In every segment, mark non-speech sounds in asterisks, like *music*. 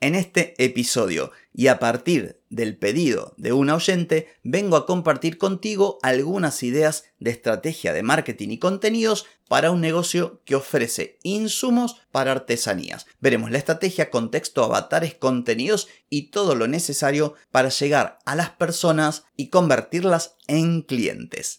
En este episodio y a partir del pedido de un oyente, vengo a compartir contigo algunas ideas de estrategia de marketing y contenidos para un negocio que ofrece insumos para artesanías. Veremos la estrategia, contexto, avatares, contenidos y todo lo necesario para llegar a las personas y convertirlas en clientes.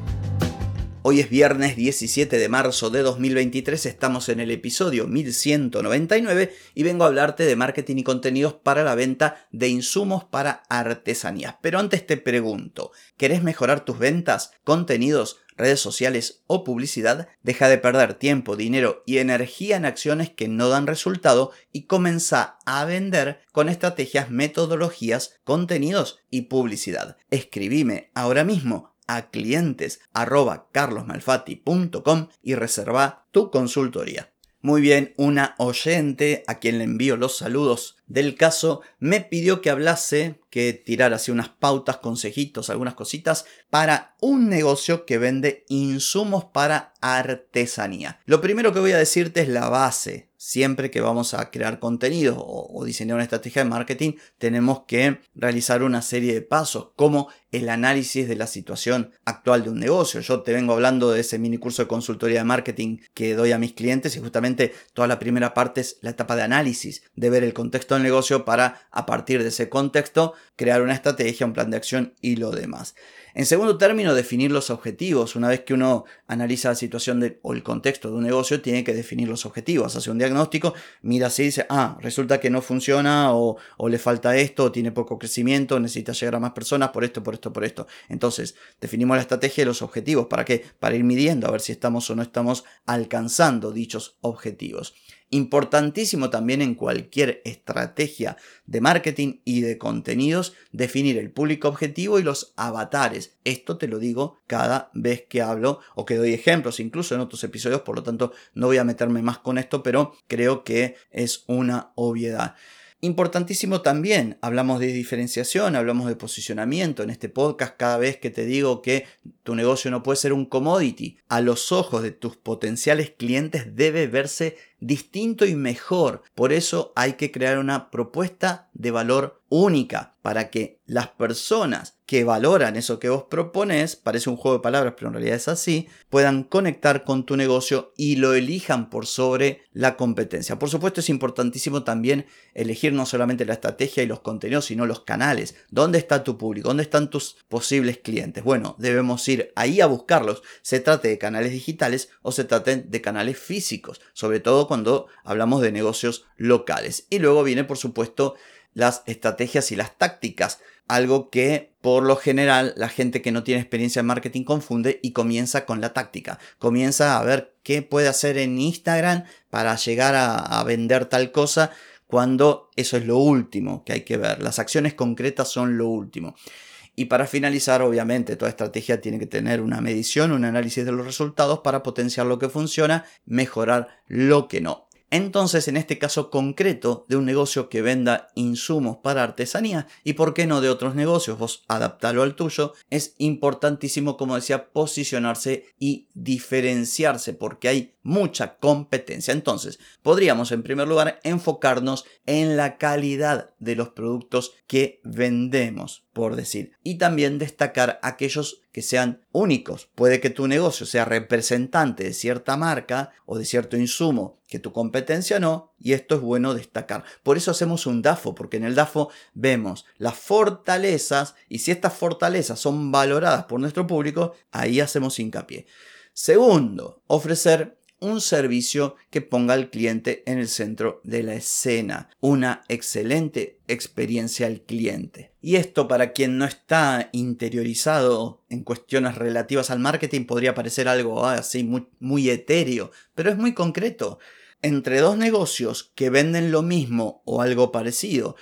Hoy es viernes 17 de marzo de 2023, estamos en el episodio 1199 y vengo a hablarte de marketing y contenidos para la venta de insumos para artesanías. Pero antes te pregunto, ¿querés mejorar tus ventas, contenidos, redes sociales o publicidad? Deja de perder tiempo, dinero y energía en acciones que no dan resultado y comienza a vender con estrategias, metodologías, contenidos y publicidad. Escribime ahora mismo a clientes carlosmalfatti.com y reserva tu consultoría. Muy bien, una oyente a quien le envío los saludos del caso me pidió que hablase, que tirara así unas pautas, consejitos, algunas cositas para un negocio que vende insumos para artesanía. Lo primero que voy a decirte es la base siempre que vamos a crear contenido o, diseñar una estrategia de marketing, tenemos que realizar una serie de pasos, como el análisis de la situación actual de un negocio. Yo te vengo hablando de ese mini curso de consultoría de marketing que doy a mis clientes y justamente toda la primera parte es la etapa de análisis, de ver el contexto del negocio para a partir de ese contexto crear una estrategia, un plan de acción y lo demás. En segundo término, definir los objetivos. Una vez que uno analiza la situación o el contexto de un negocio, tiene que definir los objetivos. Hace un diagnóstico, mira si dice, ah, resulta que no funciona o, o le falta esto, o tiene poco crecimiento, necesita llegar a más personas por esto, por esto, por esto. Entonces, definimos la estrategia y los objetivos. ¿Para qué? Para ir midiendo a ver si estamos o no estamos alcanzando dichos objetivos. Importantísimo también en cualquier estrategia de marketing y de contenidos definir el público objetivo y los avatares. Esto te lo digo cada vez que hablo o que doy ejemplos, incluso en otros episodios, por lo tanto no voy a meterme más con esto, pero creo que es una obviedad. Importantísimo también, hablamos de diferenciación, hablamos de posicionamiento en este podcast cada vez que te digo que tu negocio no puede ser un commodity. A los ojos de tus potenciales clientes debe verse distinto y mejor. Por eso hay que crear una propuesta de valor única para que las personas que valoran eso que vos propones, parece un juego de palabras, pero en realidad es así, puedan conectar con tu negocio y lo elijan por sobre la competencia. Por supuesto es importantísimo también elegir no solamente la estrategia y los contenidos, sino los canales. ¿Dónde está tu público? ¿Dónde están tus posibles clientes? Bueno, debemos ir ahí a buscarlos. Se trate de canales digitales o se trate de canales físicos, sobre todo cuando hablamos de negocios locales. Y luego viene, por supuesto, las estrategias y las tácticas, algo que por lo general la gente que no tiene experiencia en marketing confunde y comienza con la táctica, comienza a ver qué puede hacer en Instagram para llegar a, a vender tal cosa cuando eso es lo último que hay que ver, las acciones concretas son lo último. Y para finalizar, obviamente, toda estrategia tiene que tener una medición, un análisis de los resultados para potenciar lo que funciona, mejorar lo que no. Entonces, en este caso concreto de un negocio que venda insumos para artesanía y por qué no de otros negocios, vos adaptalo al tuyo, es importantísimo, como decía, posicionarse y diferenciarse porque hay mucha competencia. Entonces, podríamos en primer lugar enfocarnos en la calidad de los productos que vendemos, por decir, y también destacar aquellos que sean únicos. Puede que tu negocio sea representante de cierta marca o de cierto insumo que tu competencia no, y esto es bueno destacar. Por eso hacemos un DAFO, porque en el DAFO vemos las fortalezas y si estas fortalezas son valoradas por nuestro público, ahí hacemos hincapié. Segundo, ofrecer un servicio que ponga al cliente en el centro de la escena. Una excelente experiencia al cliente. Y esto para quien no está interiorizado en cuestiones relativas al marketing podría parecer algo así muy, muy etéreo, pero es muy concreto. Entre dos negocios que venden lo mismo o algo parecido,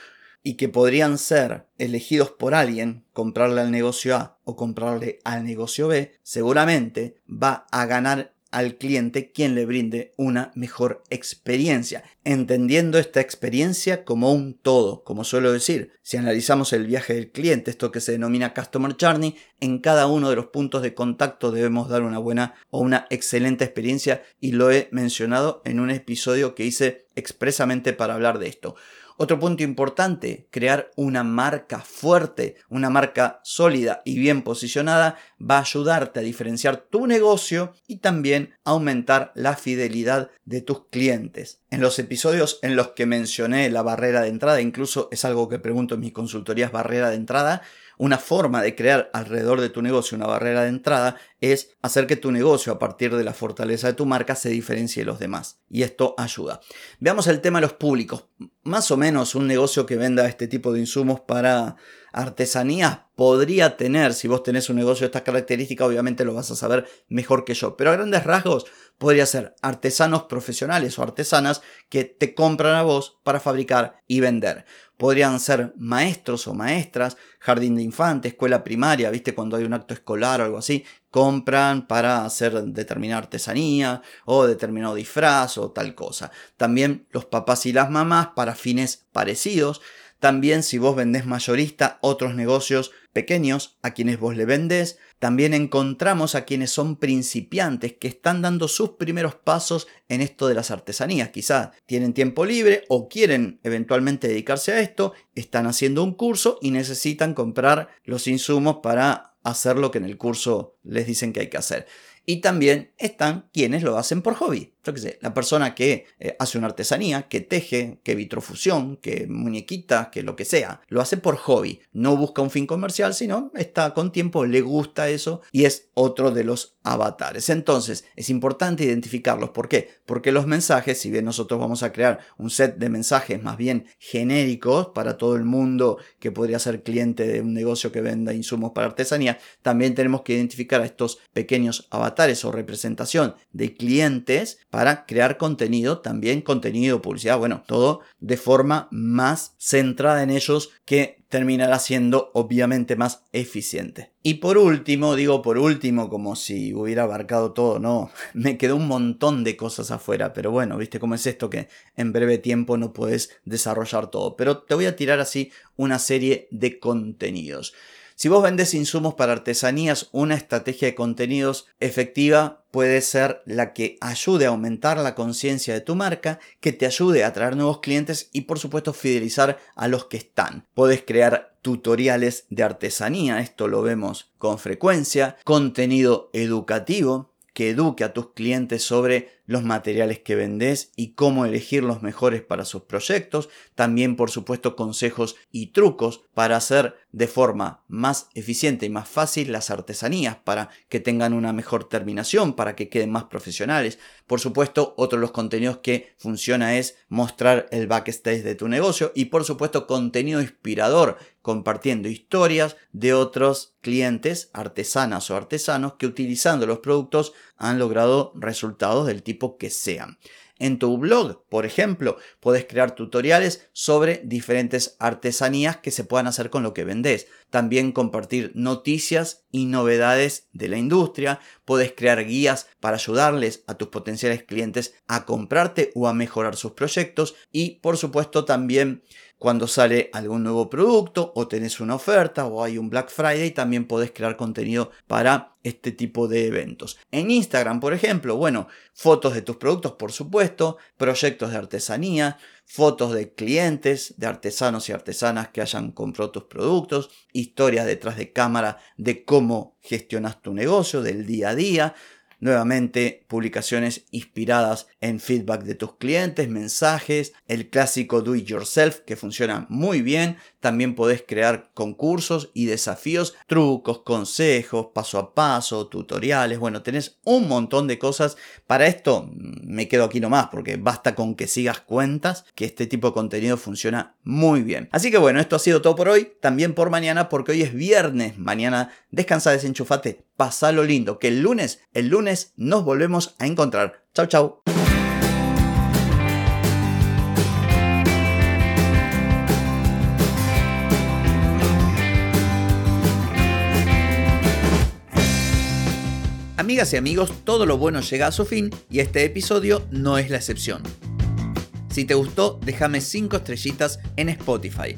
y que podrían ser elegidos por alguien, comprarle al negocio A o comprarle al negocio B, seguramente va a ganar al cliente quien le brinde una mejor experiencia, entendiendo esta experiencia como un todo, como suelo decir, si analizamos el viaje del cliente, esto que se denomina Customer Journey, en cada uno de los puntos de contacto debemos dar una buena o una excelente experiencia y lo he mencionado en un episodio que hice expresamente para hablar de esto. Otro punto importante, crear una marca fuerte, una marca sólida y bien posicionada va a ayudarte a diferenciar tu negocio y también aumentar la fidelidad de tus clientes. En los episodios en los que mencioné la barrera de entrada, incluso es algo que pregunto en mis consultorías barrera de entrada, una forma de crear alrededor de tu negocio una barrera de entrada es hacer que tu negocio a partir de la fortaleza de tu marca se diferencie de los demás. Y esto ayuda. Veamos el tema de los públicos. Más o menos un negocio que venda este tipo de insumos para artesanías podría tener, si vos tenés un negocio de estas características, obviamente lo vas a saber mejor que yo. Pero a grandes rasgos podría ser artesanos profesionales o artesanas que te compran a vos para fabricar y vender podrían ser maestros o maestras, jardín de infantes, escuela primaria, viste, cuando hay un acto escolar o algo así, compran para hacer determinada artesanía o determinado disfraz o tal cosa. También los papás y las mamás para fines parecidos. También si vos vendés mayorista, otros negocios pequeños a quienes vos le vendés. También encontramos a quienes son principiantes que están dando sus primeros pasos en esto de las artesanías. Quizá tienen tiempo libre o quieren eventualmente dedicarse a esto, están haciendo un curso y necesitan comprar los insumos para hacer lo que en el curso les dicen que hay que hacer. Y también están quienes lo hacen por hobby yo qué sé, la persona que eh, hace una artesanía, que teje, que vitrofusión, que muñequita, que lo que sea, lo hace por hobby, no busca un fin comercial, sino está con tiempo, le gusta eso y es otro de los avatares. Entonces, es importante identificarlos. ¿Por qué? Porque los mensajes, si bien nosotros vamos a crear un set de mensajes más bien genéricos para todo el mundo que podría ser cliente de un negocio que venda insumos para artesanía, también tenemos que identificar a estos pequeños avatares o representación de clientes para crear contenido, también contenido, publicidad, bueno, todo de forma más centrada en ellos que terminará siendo obviamente más eficiente. Y por último, digo por último como si hubiera abarcado todo, no, *laughs* me quedó un montón de cosas afuera, pero bueno, viste cómo es esto que en breve tiempo no puedes desarrollar todo, pero te voy a tirar así una serie de contenidos. Si vos vendes insumos para artesanías, una estrategia de contenidos efectiva puede ser la que ayude a aumentar la conciencia de tu marca, que te ayude a atraer nuevos clientes y por supuesto fidelizar a los que están. Puedes crear tutoriales de artesanía, esto lo vemos con frecuencia, contenido educativo que eduque a tus clientes sobre los materiales que vendes y cómo elegir los mejores para sus proyectos. También, por supuesto, consejos y trucos para hacer de forma más eficiente y más fácil las artesanías para que tengan una mejor terminación, para que queden más profesionales. Por supuesto, otro de los contenidos que funciona es mostrar el backstage de tu negocio y, por supuesto, contenido inspirador compartiendo historias de otros clientes, artesanas o artesanos que utilizando los productos han logrado resultados del tipo que sean. En tu blog, por ejemplo, puedes crear tutoriales sobre diferentes artesanías que se puedan hacer con lo que vendes. También compartir noticias y novedades de la industria. Puedes crear guías para ayudarles a tus potenciales clientes a comprarte o a mejorar sus proyectos. Y por supuesto también cuando sale algún nuevo producto o tenés una oferta o hay un Black Friday, también podés crear contenido para este tipo de eventos. En Instagram, por ejemplo, bueno, fotos de tus productos, por supuesto, proyectos de artesanía, fotos de clientes, de artesanos y artesanas que hayan comprado tus productos, historias detrás de cámara de cómo gestionas tu negocio, del día a día, Nuevamente, publicaciones inspiradas en feedback de tus clientes, mensajes, el clásico do it yourself que funciona muy bien. También podés crear concursos y desafíos, trucos, consejos, paso a paso, tutoriales. Bueno, tenés un montón de cosas. Para esto me quedo aquí nomás porque basta con que sigas cuentas que este tipo de contenido funciona muy bien. Así que bueno, esto ha sido todo por hoy. También por mañana porque hoy es viernes. Mañana descansa, desenchufate, lo lindo. Que el lunes, el lunes nos volvemos a encontrar. Chau, chau. Amigas y amigos, todo lo bueno llega a su fin y este episodio no es la excepción. Si te gustó, déjame 5 estrellitas en Spotify.